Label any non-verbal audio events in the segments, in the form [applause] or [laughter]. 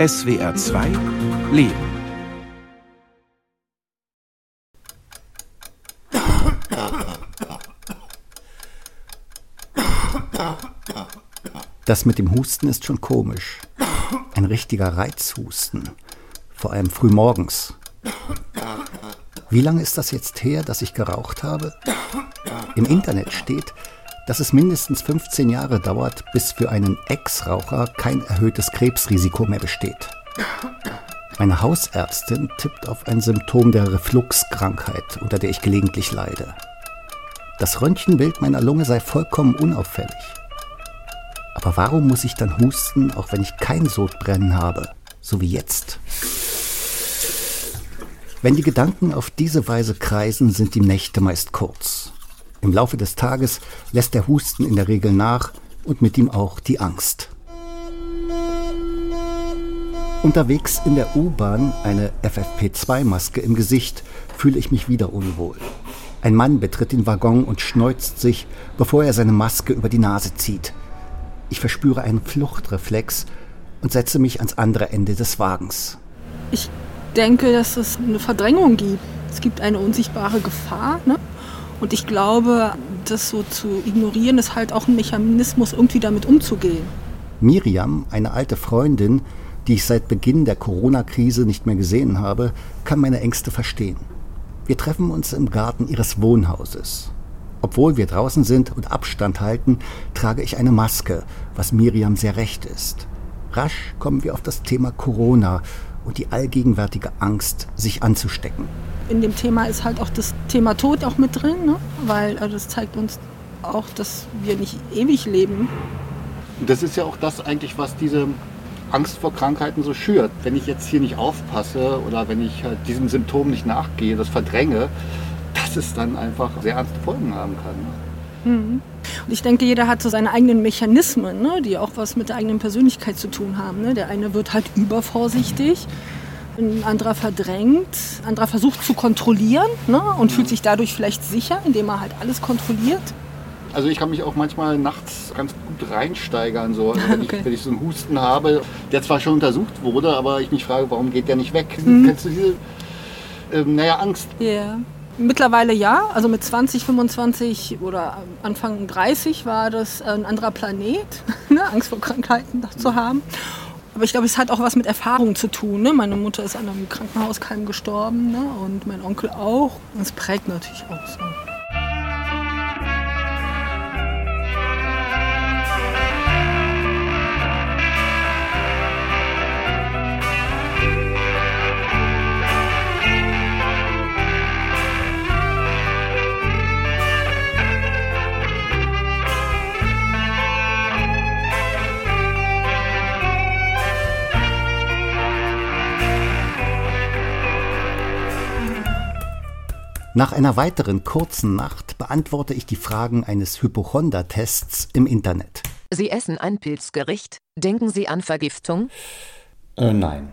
SWR 2 Leben. Das mit dem Husten ist schon komisch. Ein richtiger Reizhusten. Vor allem früh morgens. Wie lange ist das jetzt her, dass ich geraucht habe? Im Internet steht, dass es mindestens 15 Jahre dauert, bis für einen Ex-Raucher kein erhöhtes Krebsrisiko mehr besteht. Meine Hausärztin tippt auf ein Symptom der Refluxkrankheit, unter der ich gelegentlich leide. Das Röntgenbild meiner Lunge sei vollkommen unauffällig. Aber warum muss ich dann husten, auch wenn ich kein Sodbrennen habe, so wie jetzt? Wenn die Gedanken auf diese Weise kreisen, sind die Nächte meist kurz. Im Laufe des Tages lässt der Husten in der Regel nach und mit ihm auch die Angst. Unterwegs in der U-Bahn, eine FFP2-Maske im Gesicht, fühle ich mich wieder unwohl. Ein Mann betritt den Waggon und schneuzt sich, bevor er seine Maske über die Nase zieht. Ich verspüre einen Fluchtreflex und setze mich ans andere Ende des Wagens. Ich denke, dass es eine Verdrängung gibt. Es gibt eine unsichtbare Gefahr. Ne? Und ich glaube, das so zu ignorieren, ist halt auch ein Mechanismus, irgendwie damit umzugehen. Miriam, eine alte Freundin, die ich seit Beginn der Corona-Krise nicht mehr gesehen habe, kann meine Ängste verstehen. Wir treffen uns im Garten ihres Wohnhauses. Obwohl wir draußen sind und Abstand halten, trage ich eine Maske, was Miriam sehr recht ist. Rasch kommen wir auf das Thema Corona und die allgegenwärtige Angst, sich anzustecken. In dem Thema ist halt auch das Thema Tod auch mit drin, ne? weil also das zeigt uns auch, dass wir nicht ewig leben. Das ist ja auch das eigentlich, was diese Angst vor Krankheiten so schürt. Wenn ich jetzt hier nicht aufpasse oder wenn ich halt diesem Symptom nicht nachgehe, das verdränge, dass es dann einfach sehr ernste Folgen haben kann. Mhm. Und ich denke, jeder hat so seine eigenen Mechanismen, ne, die auch was mit der eigenen Persönlichkeit zu tun haben. Ne? Der eine wird halt übervorsichtig, ein anderer verdrängt, ein anderer versucht zu kontrollieren ne, und fühlt sich dadurch vielleicht sicher, indem er halt alles kontrolliert. Also ich kann mich auch manchmal nachts ganz gut reinsteigern, so, also [laughs] wenn, okay. ich, wenn, ich, so einen Husten habe, der zwar schon untersucht wurde, aber ich mich frage, warum geht der nicht weg? Mhm. Kennst du diese, ähm, naja, Angst? Ja. Yeah. Mittlerweile ja, also mit 20, 25 oder Anfang 30 war das ein anderer Planet, [laughs] ne? Angst vor Krankheiten zu haben. Aber ich glaube, es hat auch was mit Erfahrung zu tun. Ne? Meine Mutter ist an einem Krankenhauskeim gestorben ne? und mein Onkel auch. Das prägt natürlich auch so. Nach einer weiteren kurzen Nacht beantworte ich die Fragen eines Hypochonda-Tests im Internet. Sie essen ein Pilzgericht. Denken Sie an Vergiftung? Äh, nein.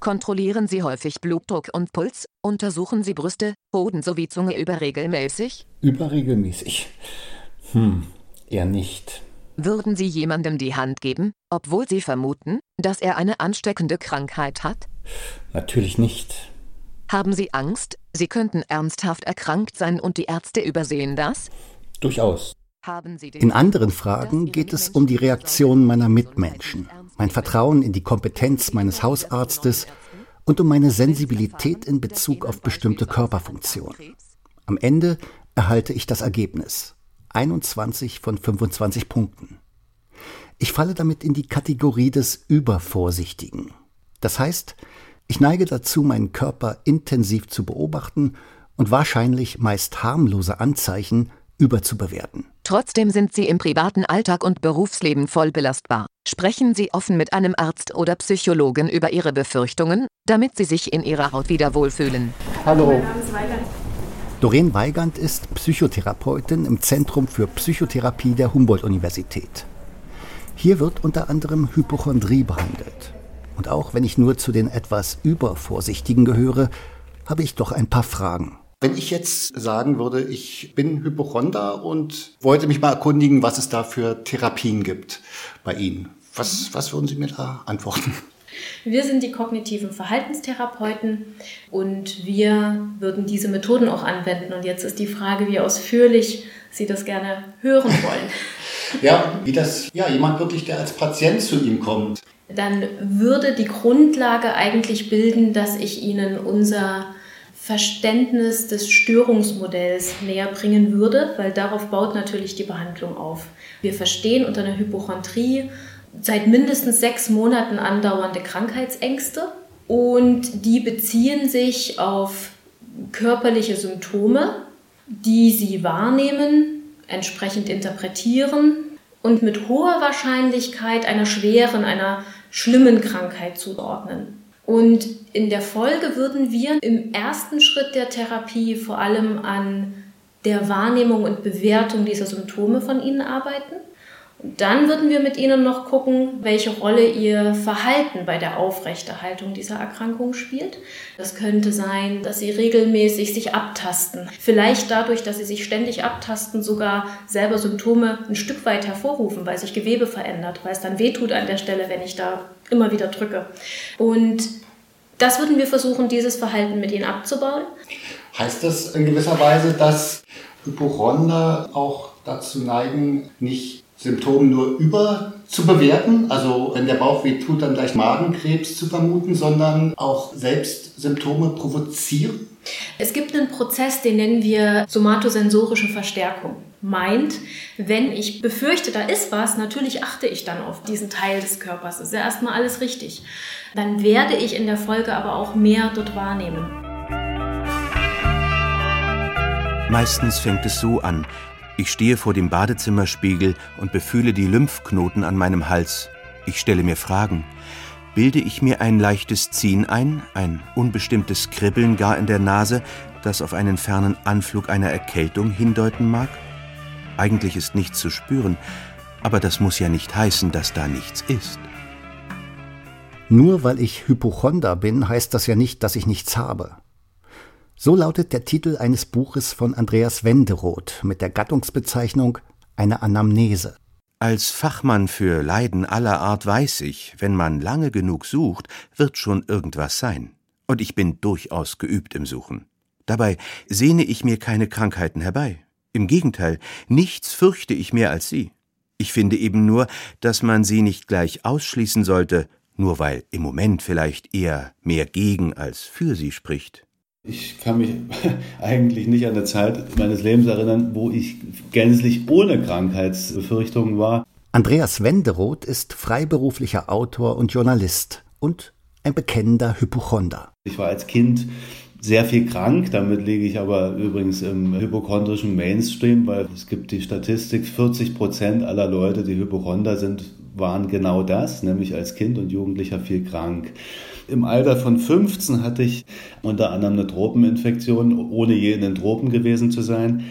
Kontrollieren Sie häufig Blutdruck und Puls? Untersuchen Sie Brüste, Hoden sowie Zunge überregelmäßig? Überregelmäßig? Hm, eher nicht. Würden Sie jemandem die Hand geben, obwohl Sie vermuten, dass er eine ansteckende Krankheit hat? Natürlich nicht. Haben Sie Angst, Sie könnten ernsthaft erkrankt sein und die Ärzte übersehen das? Durchaus. In anderen Fragen geht es um die Reaktion meiner Mitmenschen, mein Vertrauen in die Kompetenz meines Hausarztes und um meine Sensibilität in Bezug auf bestimmte Körperfunktionen. Am Ende erhalte ich das Ergebnis. 21 von 25 Punkten. Ich falle damit in die Kategorie des Übervorsichtigen. Das heißt, ich neige dazu, meinen Körper intensiv zu beobachten und wahrscheinlich meist harmlose Anzeichen überzubewerten. Trotzdem sind Sie im privaten Alltag und Berufsleben voll belastbar. Sprechen Sie offen mit einem Arzt oder Psychologen über Ihre Befürchtungen, damit Sie sich in Ihrer Haut wieder wohlfühlen. Hallo. Doreen Weigand ist Psychotherapeutin im Zentrum für Psychotherapie der Humboldt-Universität. Hier wird unter anderem Hypochondrie behandelt. Und auch wenn ich nur zu den etwas übervorsichtigen gehöre, habe ich doch ein paar Fragen. Wenn ich jetzt sagen würde, ich bin Hypochonder und wollte mich mal erkundigen, was es da für Therapien gibt bei Ihnen, was, was würden Sie mir da antworten? Wir sind die kognitiven Verhaltenstherapeuten und wir würden diese Methoden auch anwenden. Und jetzt ist die Frage, wie ausführlich Sie das gerne hören wollen. [laughs] Ja, wie das, ja, jemand wirklich, der als Patient zu ihm kommt. Dann würde die Grundlage eigentlich bilden, dass ich Ihnen unser Verständnis des Störungsmodells näher bringen würde, weil darauf baut natürlich die Behandlung auf. Wir verstehen unter einer Hypochondrie seit mindestens sechs Monaten andauernde Krankheitsängste und die beziehen sich auf körperliche Symptome, die sie wahrnehmen, entsprechend interpretieren und mit hoher Wahrscheinlichkeit einer schweren, einer schlimmen Krankheit zuordnen. Und in der Folge würden wir im ersten Schritt der Therapie vor allem an der Wahrnehmung und Bewertung dieser Symptome von Ihnen arbeiten. Dann würden wir mit Ihnen noch gucken, welche Rolle Ihr Verhalten bei der Aufrechterhaltung dieser Erkrankung spielt. Das könnte sein, dass Sie regelmäßig sich abtasten. Vielleicht dadurch, dass Sie sich ständig abtasten, sogar selber Symptome ein Stück weit hervorrufen, weil sich Gewebe verändert, weil es dann wehtut an der Stelle, wenn ich da immer wieder drücke. Und das würden wir versuchen, dieses Verhalten mit Ihnen abzubauen. Heißt das in gewisser Weise, dass Hypochonder auch dazu neigen, nicht Symptome nur über zu bewerten, also wenn der Bauch weh tut, dann gleich Magenkrebs zu vermuten, sondern auch selbst Symptome provozieren? Es gibt einen Prozess, den nennen wir somatosensorische Verstärkung. Meint, wenn ich befürchte, da ist was, natürlich achte ich dann auf diesen Teil des Körpers. Das ist ja erstmal alles richtig. Dann werde ich in der Folge aber auch mehr dort wahrnehmen. Meistens fängt es so an, ich stehe vor dem Badezimmerspiegel und befühle die Lymphknoten an meinem Hals. Ich stelle mir Fragen. Bilde ich mir ein leichtes Ziehen ein, ein unbestimmtes Kribbeln gar in der Nase, das auf einen fernen Anflug einer Erkältung hindeuten mag? Eigentlich ist nichts zu spüren, aber das muss ja nicht heißen, dass da nichts ist. Nur weil ich Hypochonder bin, heißt das ja nicht, dass ich nichts habe. So lautet der Titel eines Buches von Andreas Wenderoth mit der Gattungsbezeichnung Eine Anamnese. Als Fachmann für Leiden aller Art weiß ich, wenn man lange genug sucht, wird schon irgendwas sein. Und ich bin durchaus geübt im Suchen. Dabei sehne ich mir keine Krankheiten herbei. Im Gegenteil, nichts fürchte ich mehr als sie. Ich finde eben nur, dass man sie nicht gleich ausschließen sollte, nur weil im Moment vielleicht eher mehr gegen als für sie spricht. Ich kann mich [laughs] eigentlich nicht an eine Zeit meines Lebens erinnern, wo ich gänzlich ohne Krankheitsbefürchtungen war. Andreas Wenderoth ist freiberuflicher Autor und Journalist und ein bekennender Hypochonder. Ich war als Kind sehr viel krank, damit liege ich aber übrigens im hypochondrischen Mainstream, weil es gibt die Statistik, 40 Prozent aller Leute, die Hypochonder sind, waren genau das, nämlich als Kind und Jugendlicher viel krank. Im Alter von 15 hatte ich unter anderem eine Tropeninfektion, ohne je in den Tropen gewesen zu sein.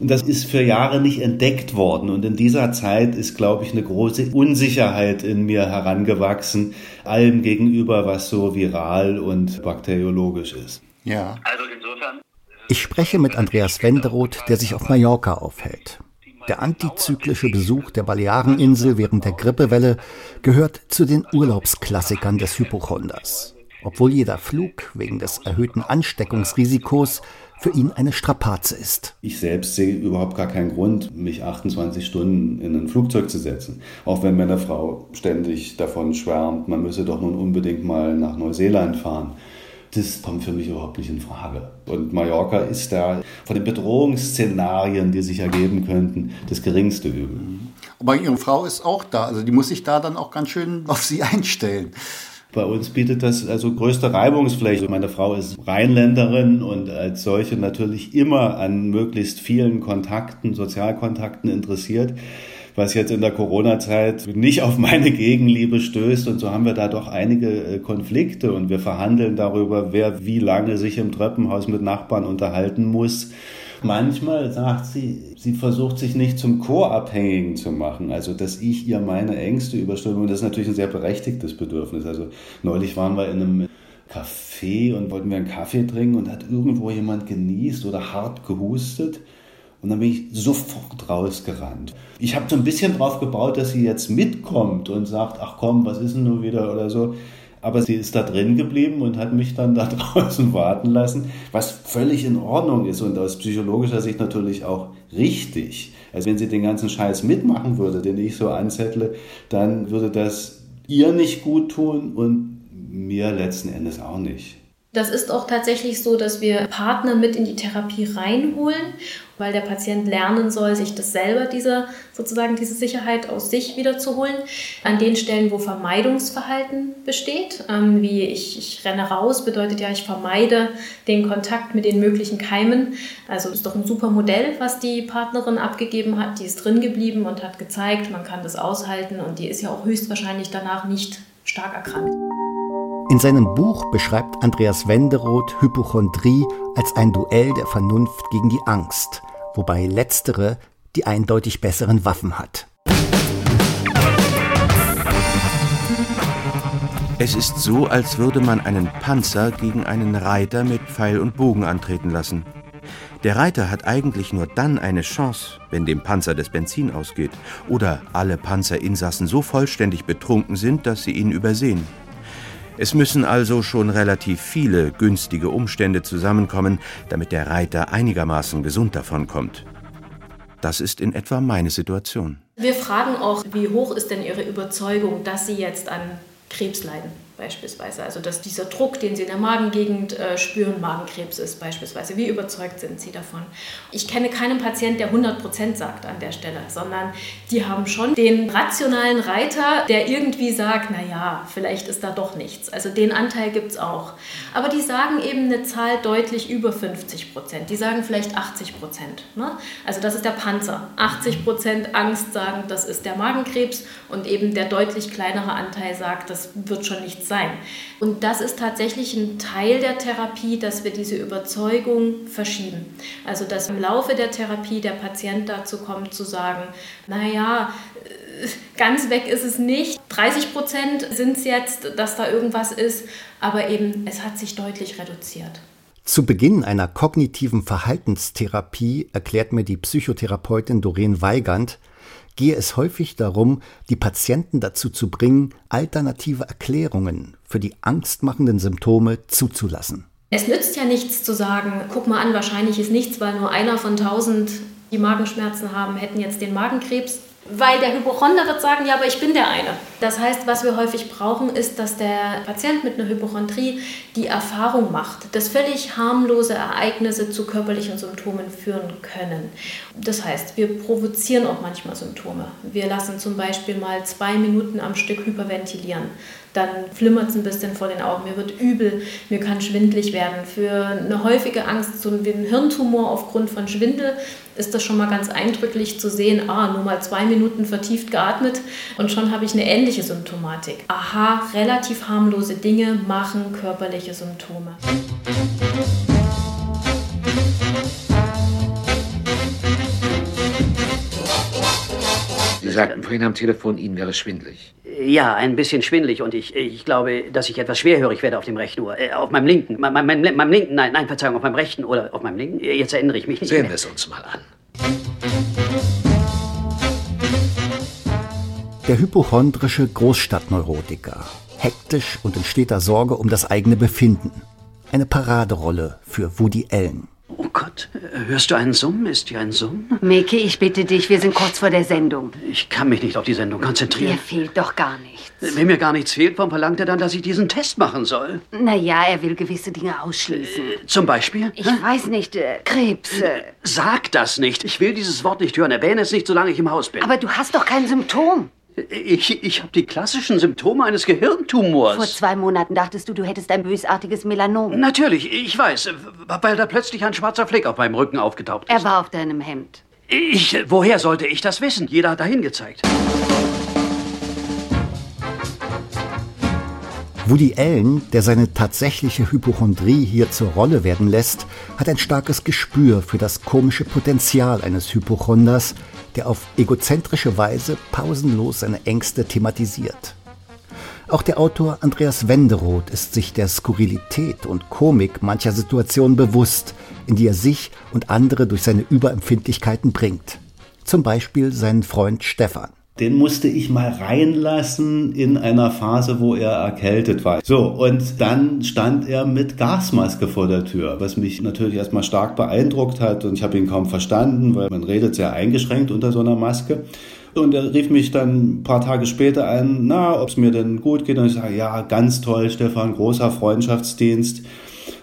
Und das ist für Jahre nicht entdeckt worden. Und in dieser Zeit ist, glaube ich, eine große Unsicherheit in mir herangewachsen, allem gegenüber, was so viral und bakteriologisch ist. Ja. Also insofern. Ich spreche mit Andreas Wenderoth, der sich auf Mallorca aufhält. Der antizyklische Besuch der Baleareninsel während der Grippewelle gehört zu den Urlaubsklassikern des Hypochonders. Obwohl jeder Flug wegen des erhöhten Ansteckungsrisikos für ihn eine Strapaze ist. Ich selbst sehe überhaupt gar keinen Grund, mich 28 Stunden in ein Flugzeug zu setzen. Auch wenn meine Frau ständig davon schwärmt, man müsse doch nun unbedingt mal nach Neuseeland fahren das kommt für mich überhaupt nicht in Frage. Und Mallorca ist da von den Bedrohungsszenarien, die sich ergeben könnten, das geringste Übel. Aber Ihre Frau ist auch da, also die muss sich da dann auch ganz schön auf Sie einstellen. Bei uns bietet das also größte Reibungsfläche. Meine Frau ist Rheinländerin und als solche natürlich immer an möglichst vielen Kontakten, Sozialkontakten interessiert was jetzt in der Corona-Zeit nicht auf meine Gegenliebe stößt. Und so haben wir da doch einige äh, Konflikte und wir verhandeln darüber, wer wie lange sich im Treppenhaus mit Nachbarn unterhalten muss. Manchmal sagt sie, sie versucht sich nicht zum Co-Abhängigen zu machen, also dass ich ihr meine Ängste überstülpe. Und das ist natürlich ein sehr berechtigtes Bedürfnis. Also neulich waren wir in einem Café und wollten wir einen Kaffee trinken und hat irgendwo jemand genießt oder hart gehustet. Und dann bin ich sofort rausgerannt. Ich habe so ein bisschen drauf gebaut, dass sie jetzt mitkommt und sagt, ach komm, was ist denn nun wieder oder so. Aber sie ist da drin geblieben und hat mich dann da [laughs] draußen warten lassen, was völlig in Ordnung ist und aus psychologischer Sicht natürlich auch richtig. Also wenn sie den ganzen Scheiß mitmachen würde, den ich so anzettle, dann würde das ihr nicht gut tun und mir letzten Endes auch nicht. Das ist auch tatsächlich so, dass wir Partner mit in die Therapie reinholen, weil der Patient lernen soll, sich das selber, diese, sozusagen diese Sicherheit aus sich wiederzuholen. An den Stellen, wo Vermeidungsverhalten besteht, ähm, wie ich, ich renne raus, bedeutet ja, ich vermeide den Kontakt mit den möglichen Keimen. Also ist doch ein super Modell, was die Partnerin abgegeben hat. Die ist drin geblieben und hat gezeigt, man kann das aushalten und die ist ja auch höchstwahrscheinlich danach nicht stark erkrankt. In seinem Buch beschreibt Andreas Wenderoth Hypochondrie als ein Duell der Vernunft gegen die Angst, wobei letztere die eindeutig besseren Waffen hat. Es ist so, als würde man einen Panzer gegen einen Reiter mit Pfeil und Bogen antreten lassen. Der Reiter hat eigentlich nur dann eine Chance, wenn dem Panzer das Benzin ausgeht oder alle Panzerinsassen so vollständig betrunken sind, dass sie ihn übersehen. Es müssen also schon relativ viele günstige Umstände zusammenkommen, damit der Reiter einigermaßen gesund davonkommt. Das ist in etwa meine Situation. Wir fragen auch, wie hoch ist denn Ihre Überzeugung, dass Sie jetzt an Krebs leiden? Beispielsweise. Also dass dieser Druck, den Sie in der Magengegend äh, spüren, Magenkrebs ist beispielsweise. Wie überzeugt sind Sie davon? Ich kenne keinen Patienten, der 100% sagt an der Stelle, sondern die haben schon den rationalen Reiter, der irgendwie sagt, naja, vielleicht ist da doch nichts. Also den Anteil gibt es auch. Aber die sagen eben eine Zahl deutlich über 50%. Die sagen vielleicht 80%. Ne? Also das ist der Panzer. 80% Angst sagen, das ist der Magenkrebs und eben der deutlich kleinere Anteil sagt, das wird schon nichts sein. Und das ist tatsächlich ein Teil der Therapie, dass wir diese Überzeugung verschieben. Also dass im Laufe der Therapie der Patient dazu kommt zu sagen, naja, äh, ganz weg ist es nicht. 30 Prozent sind es jetzt, dass da irgendwas ist, aber eben es hat sich deutlich reduziert. Zu Beginn einer kognitiven Verhaltenstherapie erklärt mir die Psychotherapeutin Doreen Weigand, gehe es häufig darum, die Patienten dazu zu bringen, alternative Erklärungen für die angstmachenden Symptome zuzulassen. Es nützt ja nichts zu sagen, guck mal an, wahrscheinlich ist nichts, weil nur einer von tausend, die Magenschmerzen haben, hätten jetzt den Magenkrebs. Weil der Hypochonder wird sagen, ja, aber ich bin der eine. Das heißt, was wir häufig brauchen, ist, dass der Patient mit einer Hypochondrie die Erfahrung macht, dass völlig harmlose Ereignisse zu körperlichen Symptomen führen können. Das heißt, wir provozieren auch manchmal Symptome. Wir lassen zum Beispiel mal zwei Minuten am Stück hyperventilieren dann flimmert es ein bisschen vor den Augen, mir wird übel, mir kann schwindlig werden. Für eine häufige Angst, so wie ein Hirntumor aufgrund von Schwindel, ist das schon mal ganz eindrücklich zu sehen, ah, nur mal zwei Minuten vertieft geatmet und schon habe ich eine ähnliche Symptomatik. Aha, relativ harmlose Dinge machen körperliche Symptome. Sie sagten vorhin am Telefon, Ihnen wäre schwindlig. Ja, ein bisschen schwindlig und ich, ich glaube, dass ich etwas schwerhörig werde auf dem rechten Ohr. Äh, auf meinem linken. Mein, mein, meinem linken, nein, nein, Verzeihung, auf meinem rechten oder auf meinem linken. Jetzt erinnere ich mich nicht Sehen wir es uns mal an. Der hypochondrische Großstadtneurotiker. Hektisch und in steter Sorge um das eigene Befinden. Eine Paraderolle für Woody Allen. Oh Gott, hörst du einen Summen? Ist hier ein Summen? Micky, ich bitte dich, wir sind kurz vor der Sendung. Ich kann mich nicht auf die Sendung konzentrieren. fehlt doch gar nichts. Wenn mir gar nichts fehlt, warum verlangt er dann, dass ich diesen Test machen soll? Naja, er will gewisse Dinge ausschließen. Zum Beispiel? Ich weiß nicht, äh, Krebs. Äh, Sag das nicht. Ich will dieses Wort nicht hören. Erwähne es nicht, solange ich im Haus bin. aber du hast doch kein Symptom. Ich ich habe die klassischen Symptome eines Gehirntumors. Vor zwei Monaten dachtest du, du hättest ein bösartiges Melanom. Natürlich, ich weiß, weil da plötzlich ein schwarzer Fleck auf meinem Rücken aufgetaucht ist. Er war auf deinem Hemd. Ich, woher sollte ich das wissen? Jeder hat dahin gezeigt. Woody Allen, der seine tatsächliche Hypochondrie hier zur Rolle werden lässt, hat ein starkes Gespür für das komische Potenzial eines Hypochonders, der auf egozentrische Weise pausenlos seine Ängste thematisiert. Auch der Autor Andreas Wenderoth ist sich der Skurrilität und Komik mancher Situationen bewusst, in die er sich und andere durch seine Überempfindlichkeiten bringt. Zum Beispiel seinen Freund Stefan. Den musste ich mal reinlassen in einer Phase, wo er erkältet war. So, und dann stand er mit Gasmaske vor der Tür, was mich natürlich erstmal stark beeindruckt hat und ich habe ihn kaum verstanden, weil man redet sehr eingeschränkt unter so einer Maske. Und er rief mich dann ein paar Tage später an, na, ob es mir denn gut geht. Und ich sage, ja, ganz toll, Stefan, großer Freundschaftsdienst.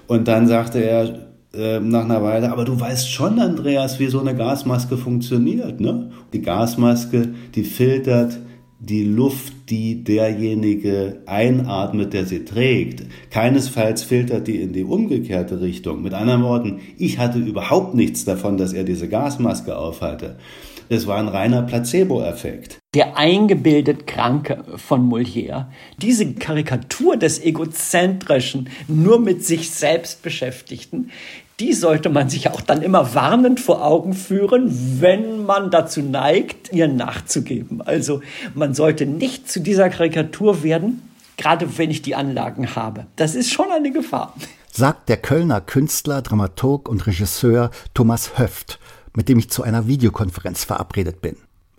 Und dann sagte er, äh, nach einer Weile, aber du weißt schon, Andreas, wie so eine Gasmaske funktioniert, ne? Die Gasmaske, die filtert die Luft, die derjenige einatmet, der sie trägt. Keinesfalls filtert die in die umgekehrte Richtung. Mit anderen Worten, ich hatte überhaupt nichts davon, dass er diese Gasmaske aufhatte. Es war ein reiner Placebo-Effekt. Der eingebildet Kranke von Molière. Diese Karikatur des egozentrischen, nur mit sich selbst beschäftigten, die sollte man sich auch dann immer warnend vor Augen führen, wenn man dazu neigt, ihr nachzugeben. Also man sollte nicht zu dieser Karikatur werden, gerade wenn ich die Anlagen habe. Das ist schon eine Gefahr. Sagt der Kölner Künstler, Dramaturg und Regisseur Thomas Höft mit dem ich zu einer Videokonferenz verabredet bin.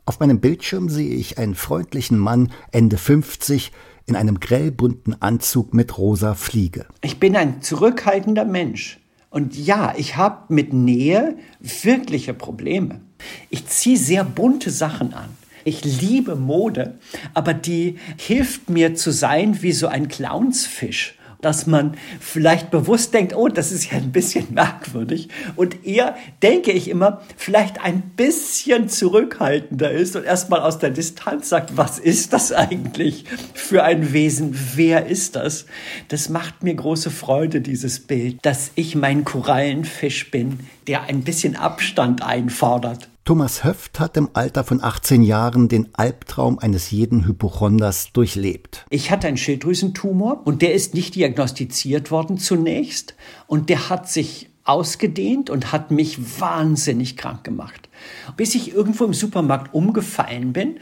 Auf meinem Bildschirm sehe ich einen freundlichen Mann, Ende 50, in einem grellbunten Anzug mit rosa Fliege. Ich bin ein zurückhaltender Mensch. Und ja, ich habe mit Nähe wirkliche Probleme. Ich ziehe sehr bunte Sachen an. Ich liebe Mode, aber die hilft mir zu sein wie so ein Clownsfisch dass man vielleicht bewusst denkt, oh, das ist ja ein bisschen merkwürdig. Und eher denke ich immer, vielleicht ein bisschen zurückhaltender ist und erstmal aus der Distanz sagt, was ist das eigentlich für ein Wesen? Wer ist das? Das macht mir große Freude, dieses Bild, dass ich mein Korallenfisch bin, der ein bisschen Abstand einfordert. Thomas Höft hat im Alter von 18 Jahren den Albtraum eines jeden Hypochonders durchlebt. Ich hatte einen Schilddrüsentumor und der ist nicht diagnostiziert worden zunächst und der hat sich ausgedehnt und hat mich wahnsinnig krank gemacht bis ich irgendwo im Supermarkt umgefallen bin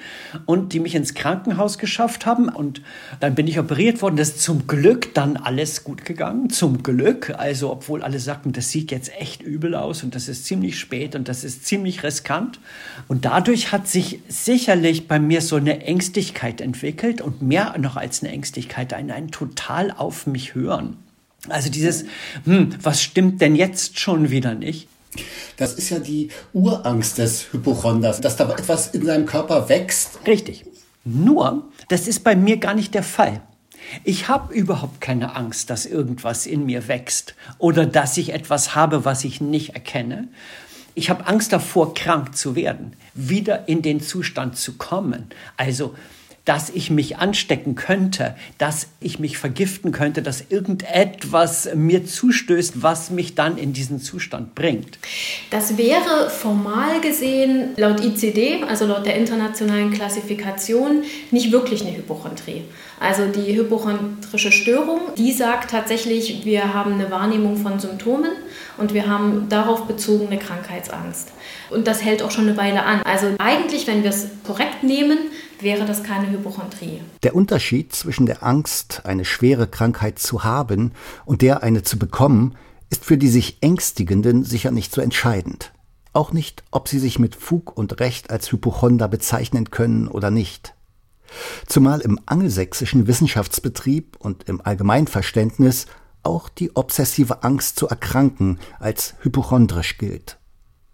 und die mich ins Krankenhaus geschafft haben. Und dann bin ich operiert worden. Das ist zum Glück dann alles gut gegangen. Zum Glück. Also, obwohl alle sagten, das sieht jetzt echt übel aus und das ist ziemlich spät und das ist ziemlich riskant. Und dadurch hat sich sicherlich bei mir so eine Ängstlichkeit entwickelt und mehr noch als eine Ängstlichkeit, ein, ein total auf mich hören. Also dieses, hm, was stimmt denn jetzt schon wieder nicht? Das ist ja die Urangst des Hypochonders, dass da etwas in seinem Körper wächst. Richtig. Nur, das ist bei mir gar nicht der Fall. Ich habe überhaupt keine Angst, dass irgendwas in mir wächst oder dass ich etwas habe, was ich nicht erkenne. Ich habe Angst davor, krank zu werden, wieder in den Zustand zu kommen. Also dass ich mich anstecken könnte, dass ich mich vergiften könnte, dass irgendetwas mir zustößt, was mich dann in diesen Zustand bringt. Das wäre formal gesehen laut ICD, also laut der internationalen Klassifikation, nicht wirklich eine Hypochondrie. Also die hypochondrische Störung, die sagt tatsächlich, wir haben eine Wahrnehmung von Symptomen und wir haben darauf bezogen eine Krankheitsangst. Und das hält auch schon eine Weile an. Also eigentlich, wenn wir es korrekt nehmen, wäre das keine Hypochondrie. Der Unterschied zwischen der Angst, eine schwere Krankheit zu haben und der eine zu bekommen, ist für die sich Ängstigenden sicher nicht so entscheidend. Auch nicht, ob sie sich mit Fug und Recht als Hypochonder bezeichnen können oder nicht. Zumal im angelsächsischen Wissenschaftsbetrieb und im Allgemeinverständnis auch die obsessive Angst zu erkranken als hypochondrisch gilt.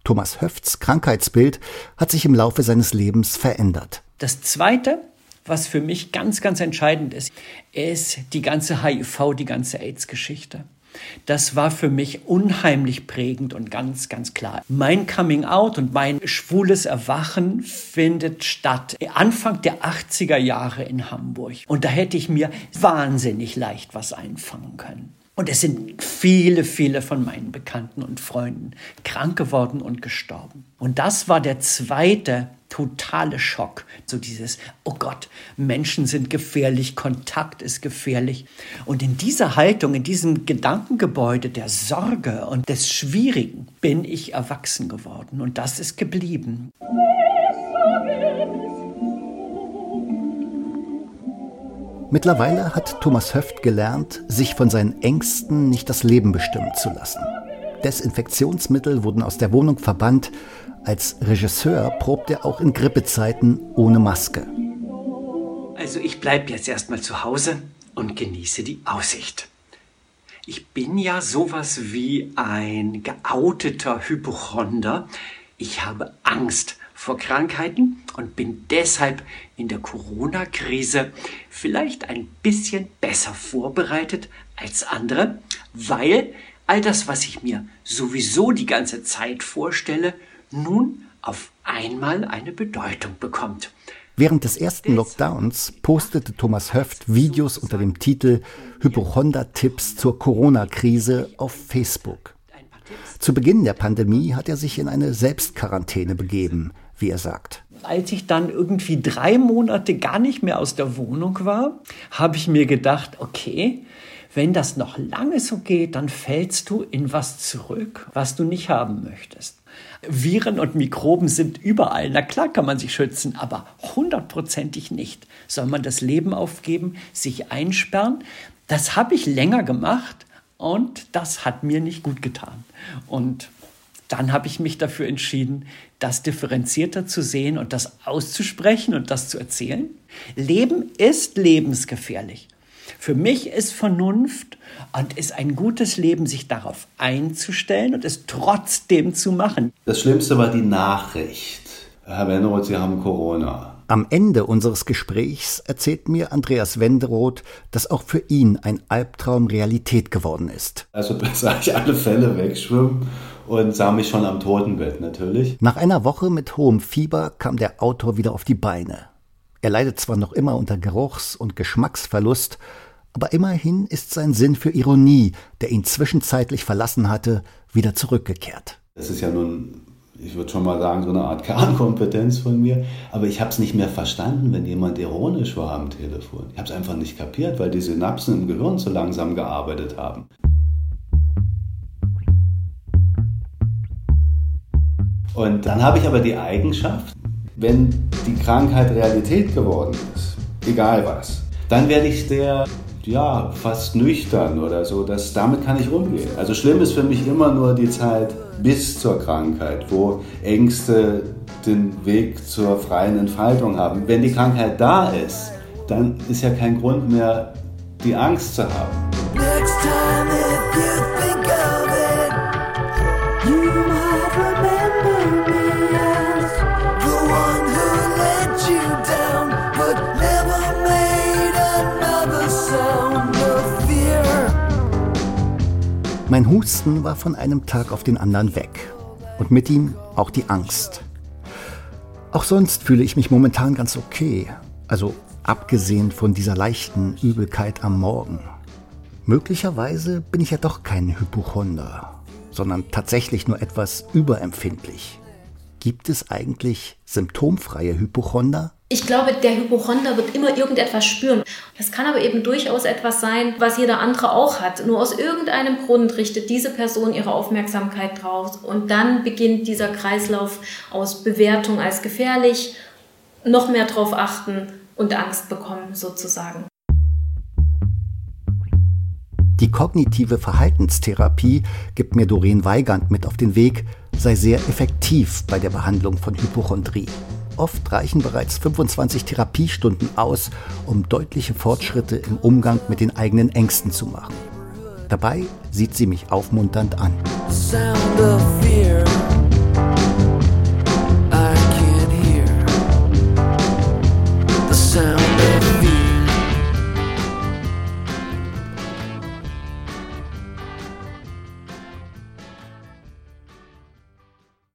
Thomas Höfts Krankheitsbild hat sich im Laufe seines Lebens verändert. Das Zweite, was für mich ganz, ganz entscheidend ist, ist die ganze HIV, die ganze AIDS-Geschichte. Das war für mich unheimlich prägend und ganz, ganz klar. Mein Coming Out und mein schwules Erwachen findet statt Anfang der 80er Jahre in Hamburg. Und da hätte ich mir wahnsinnig leicht was einfangen können. Und es sind viele, viele von meinen Bekannten und Freunden krank geworden und gestorben. Und das war der zweite totale Schock. So dieses, oh Gott, Menschen sind gefährlich, Kontakt ist gefährlich. Und in dieser Haltung, in diesem Gedankengebäude der Sorge und des Schwierigen bin ich erwachsen geworden. Und das ist geblieben. Mittlerweile hat Thomas Höft gelernt, sich von seinen Ängsten nicht das Leben bestimmen zu lassen. Desinfektionsmittel wurden aus der Wohnung verbannt, Als Regisseur probt er auch in Grippezeiten ohne Maske. Also ich bleibe jetzt erstmal zu Hause und genieße die Aussicht. Ich bin ja sowas wie ein geouteter Hypochonder. Ich habe Angst vor Krankheiten und bin deshalb in der Corona-Krise vielleicht ein bisschen besser vorbereitet als andere, weil all das, was ich mir sowieso die ganze Zeit vorstelle, nun auf einmal eine Bedeutung bekommt. Während des ersten Lockdowns postete Thomas Höft Videos unter dem Titel Hypochonder-Tipps zur Corona-Krise auf Facebook. Zu Beginn der Pandemie hat er sich in eine Selbstquarantäne begeben, wie er sagt. Als ich dann irgendwie drei Monate gar nicht mehr aus der Wohnung war, habe ich mir gedacht, okay, wenn das noch lange so geht, dann fällst du in was zurück, was du nicht haben möchtest. Viren und Mikroben sind überall. Na klar kann man sich schützen, aber hundertprozentig nicht. Soll man das Leben aufgeben, sich einsperren? Das habe ich länger gemacht und das hat mir nicht gut getan. Und dann habe ich mich dafür entschieden, das differenzierter zu sehen und das auszusprechen und das zu erzählen. Leben ist lebensgefährlich. Für mich ist Vernunft und ist ein gutes Leben, sich darauf einzustellen und es trotzdem zu machen. Das Schlimmste war die Nachricht. Herr Wenderoth, Sie haben Corona. Am Ende unseres Gesprächs erzählt mir Andreas Wenderoth, dass auch für ihn ein Albtraum Realität geworden ist. Also [laughs] sah ich alle Fälle wegschwimmen und sah mich schon am Totenbett natürlich. Nach einer Woche mit hohem Fieber kam der Autor wieder auf die Beine. Er leidet zwar noch immer unter Geruchs- und Geschmacksverlust, aber immerhin ist sein Sinn für Ironie, der ihn zwischenzeitlich verlassen hatte, wieder zurückgekehrt. Das ist ja nun, ich würde schon mal sagen, so eine Art [laughs] Kernkompetenz von mir. Aber ich habe es nicht mehr verstanden, wenn jemand ironisch war am Telefon. Ich habe es einfach nicht kapiert, weil die Synapsen im Gehirn so langsam gearbeitet haben. Und dann habe ich aber die Eigenschaft, wenn die Krankheit Realität geworden ist, egal was, dann werde ich sehr, ja, fast nüchtern oder so. Das, damit kann ich umgehen. Also schlimm ist für mich immer nur die Zeit bis zur Krankheit, wo Ängste den Weg zur freien Entfaltung haben. Wenn die Krankheit da ist, dann ist ja kein Grund mehr, die Angst zu haben. Mein Husten war von einem Tag auf den anderen weg. Und mit ihm auch die Angst. Auch sonst fühle ich mich momentan ganz okay. Also abgesehen von dieser leichten Übelkeit am Morgen. Möglicherweise bin ich ja doch kein Hypochonder, sondern tatsächlich nur etwas überempfindlich. Gibt es eigentlich symptomfreie Hypochonder? Ich glaube, der Hypochonder wird immer irgendetwas spüren. Das kann aber eben durchaus etwas sein, was jeder andere auch hat. Nur aus irgendeinem Grund richtet diese Person ihre Aufmerksamkeit drauf und dann beginnt dieser Kreislauf aus Bewertung als gefährlich, noch mehr drauf achten und Angst bekommen sozusagen. Die kognitive Verhaltenstherapie gibt mir Doreen Weigand mit auf den Weg, sei sehr effektiv bei der Behandlung von Hypochondrie. Oft reichen bereits 25 Therapiestunden aus, um deutliche Fortschritte im Umgang mit den eigenen Ängsten zu machen. Dabei sieht sie mich aufmunternd an. Sound of fear.